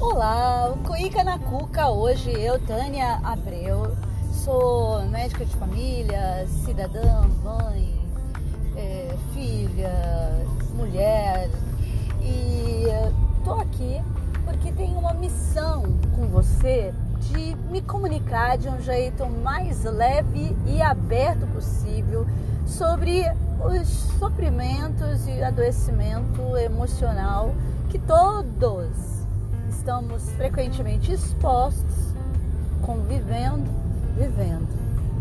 Olá, o Cuica na Cuca hoje, eu, Tânia Abreu, sou médica de família, cidadã, mãe, é, filha, mulher. E tô aqui porque tenho uma missão com você de me comunicar de um jeito mais leve e aberto possível sobre os sofrimentos e adoecimento emocional que todos estamos frequentemente expostos, convivendo, vivendo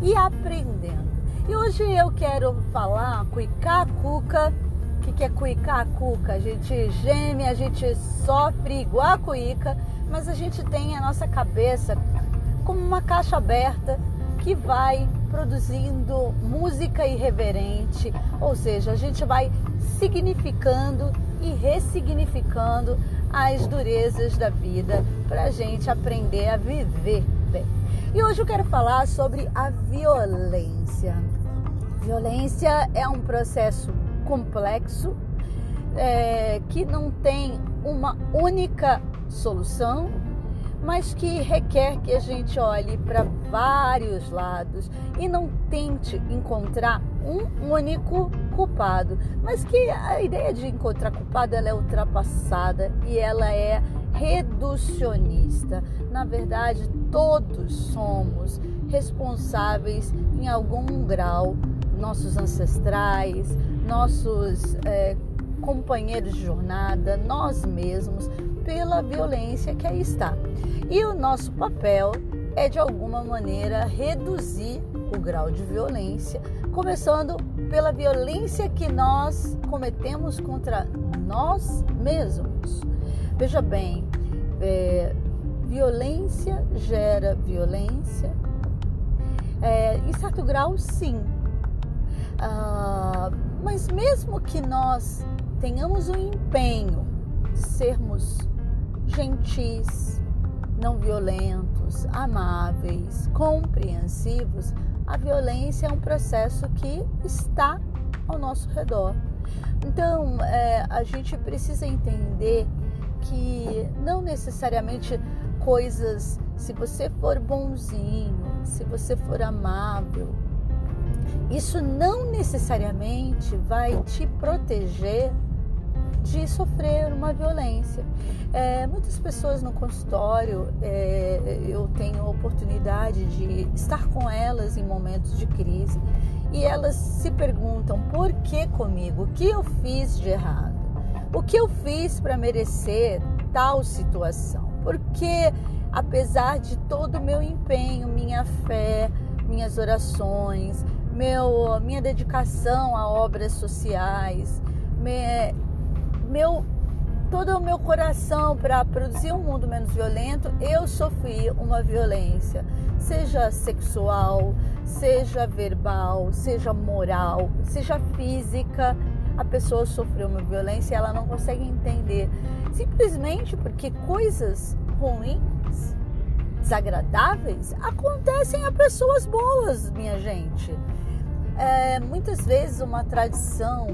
e aprendendo. E hoje eu quero falar cuicá cuca. O que, que é cuicá cuca? A gente geme, a gente sofre igual a cuica, mas a gente tem a nossa cabeça como uma caixa aberta que vai produzindo música irreverente, ou seja, a gente vai significando e ressignificando as durezas da vida para a gente aprender a viver bem. E hoje eu quero falar sobre a violência. Violência é um processo complexo é, que não tem uma única solução mas que requer que a gente olhe para vários lados e não tente encontrar um único culpado, mas que a ideia de encontrar culpado ela é ultrapassada e ela é reducionista. Na verdade, todos somos responsáveis em algum grau, nossos ancestrais, nossos é, companheiros de jornada, nós mesmos, pela violência que aí está. E o nosso papel é de alguma maneira reduzir o grau de violência, começando pela violência que nós cometemos contra nós mesmos. Veja bem, é, violência gera violência. É, em certo grau, sim. Ah, mas mesmo que nós tenhamos um empenho sermos gentis, não violentos, amáveis, compreensivos, a violência é um processo que está ao nosso redor. Então, é, a gente precisa entender que não necessariamente coisas, se você for bonzinho, se você for amável, isso não necessariamente vai te proteger de sofrer uma violência. É, muitas pessoas no consultório, é, eu tenho a oportunidade de estar com elas em momentos de crise e elas se perguntam por que comigo? O que eu fiz de errado? O que eu fiz para merecer tal situação? Porque apesar de todo o meu empenho, minha fé, minhas orações, meu, minha dedicação a obras sociais, me, meu todo o meu coração para produzir um mundo menos violento, eu sofri uma violência, seja sexual, seja verbal, seja moral, seja física. A pessoa sofreu uma violência e ela não consegue entender, simplesmente porque coisas ruins, desagradáveis, acontecem a pessoas boas, minha gente. É, muitas vezes uma tradição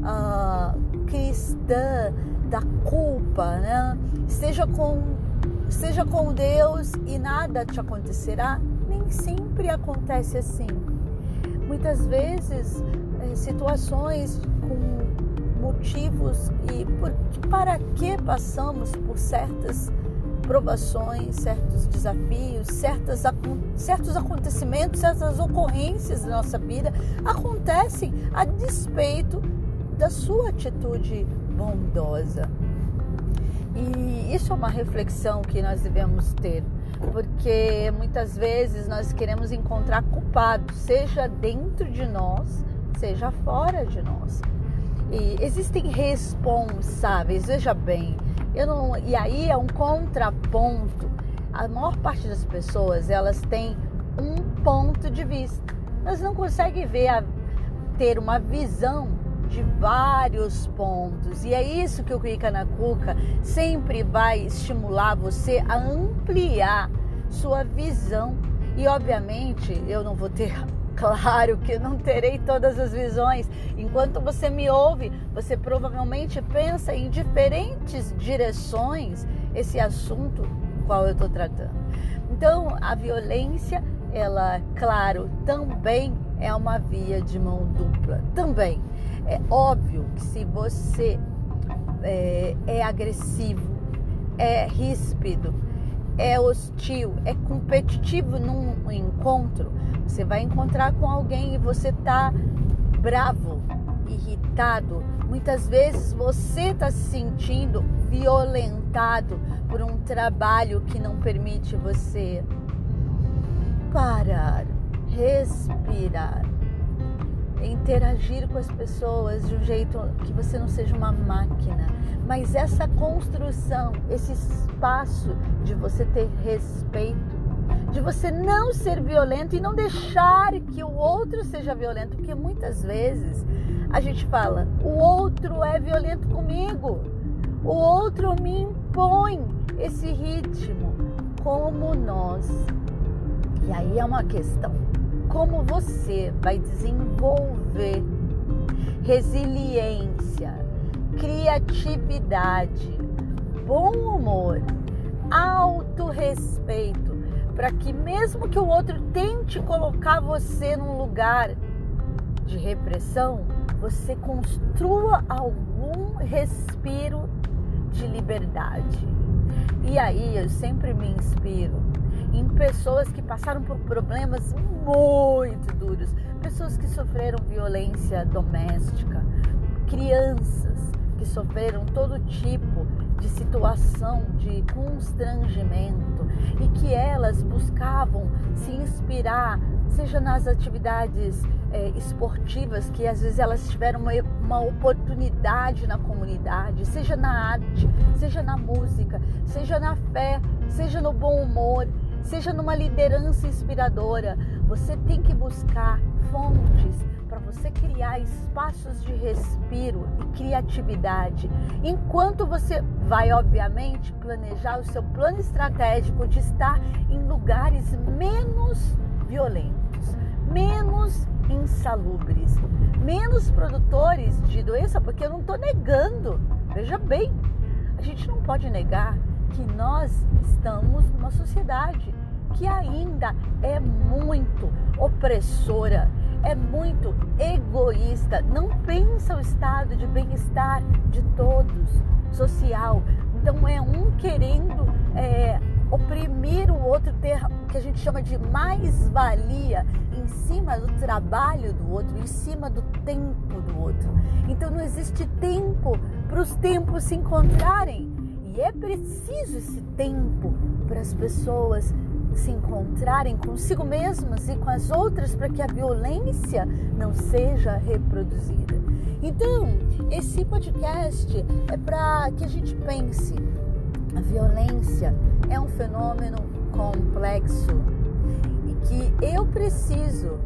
uh, cristã da culpa, né? Seja com, seja com Deus e nada te acontecerá, nem sempre acontece assim. Muitas vezes, é, situações com motivos e por, para que passamos por certas provações, certos desafios, certas, certos acontecimentos, certas ocorrências da nossa vida acontecem a despeito da sua atitude bondosa. E isso é uma reflexão que nós devemos ter, porque muitas vezes nós queremos encontrar culpados, seja dentro de nós, seja fora de nós. E existem responsáveis, veja bem, eu não, e aí é um contraponto. A maior parte das pessoas elas têm um ponto de vista, elas não conseguem ver a, ter uma visão de vários pontos. E é isso que o Clica na Cuca sempre vai estimular você a ampliar sua visão. E obviamente eu não vou ter Claro que não terei todas as visões. Enquanto você me ouve, você provavelmente pensa em diferentes direções esse assunto qual eu estou tratando. Então, a violência, ela, claro, também é uma via de mão dupla. Também. É óbvio que se você é, é agressivo, é ríspido, é hostil, é competitivo num encontro, você vai encontrar com alguém e você tá bravo, irritado. Muitas vezes você está se sentindo violentado por um trabalho que não permite você parar, respirar, interagir com as pessoas de um jeito que você não seja uma máquina. Mas essa construção, esse espaço de você ter respeito, de você não ser violento e não deixar que o outro seja violento, porque muitas vezes a gente fala, o outro é violento comigo, o outro me impõe esse ritmo, como nós. E aí é uma questão, como você vai desenvolver resiliência, criatividade, bom humor, autorrespeito para que mesmo que o outro tente colocar você num lugar de repressão, você construa algum respiro de liberdade. E aí eu sempre me inspiro em pessoas que passaram por problemas muito duros, pessoas que sofreram violência doméstica, crianças que sofreram todo tipo de situação de constrangimento e que elas buscavam se inspirar, seja nas atividades é, esportivas, que às vezes elas tiveram uma, uma oportunidade na comunidade, seja na arte, seja na música, seja na fé, seja no bom humor, seja numa liderança inspiradora. Você tem que buscar fontes para você criar espaços de respiro e criatividade, enquanto você vai, obviamente, planejar o seu plano estratégico de estar em lugares menos violentos, menos insalubres, menos produtores de doença, porque eu não estou negando, veja bem, a gente não pode negar que nós estamos numa sociedade que ainda é muito opressora, é muito egoísta, não pensa o estado de bem-estar de todos, social. Então é um querendo é, oprimir o outro, ter o que a gente chama de mais-valia em cima do trabalho do outro, em cima do tempo do outro. Então não existe tempo para os tempos se encontrarem. E é preciso esse tempo para as pessoas se encontrarem consigo mesmas e com as outras para que a violência não seja reproduzida. Então, esse podcast é para que a gente pense: a violência é um fenômeno complexo e que eu preciso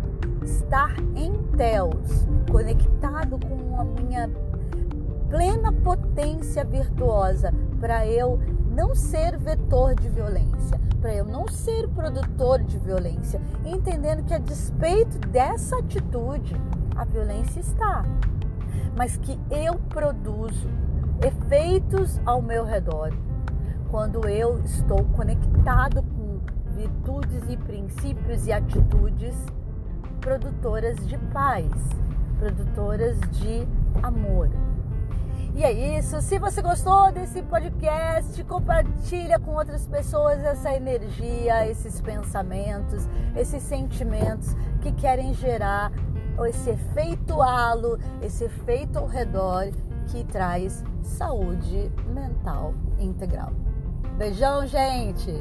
estar em Teos, conectado com a minha plena potência virtuosa para eu não ser vetor de violência, para eu não ser produtor de violência, entendendo que a despeito dessa atitude, a violência está, mas que eu produzo efeitos ao meu redor quando eu estou conectado com virtudes e princípios e atitudes produtoras de paz, produtoras de amor. E é isso. Se você gostou desse podcast, compartilha com outras pessoas essa energia, esses pensamentos, esses sentimentos que querem gerar esse efeito halo, esse efeito ao redor que traz saúde mental integral. Beijão, gente!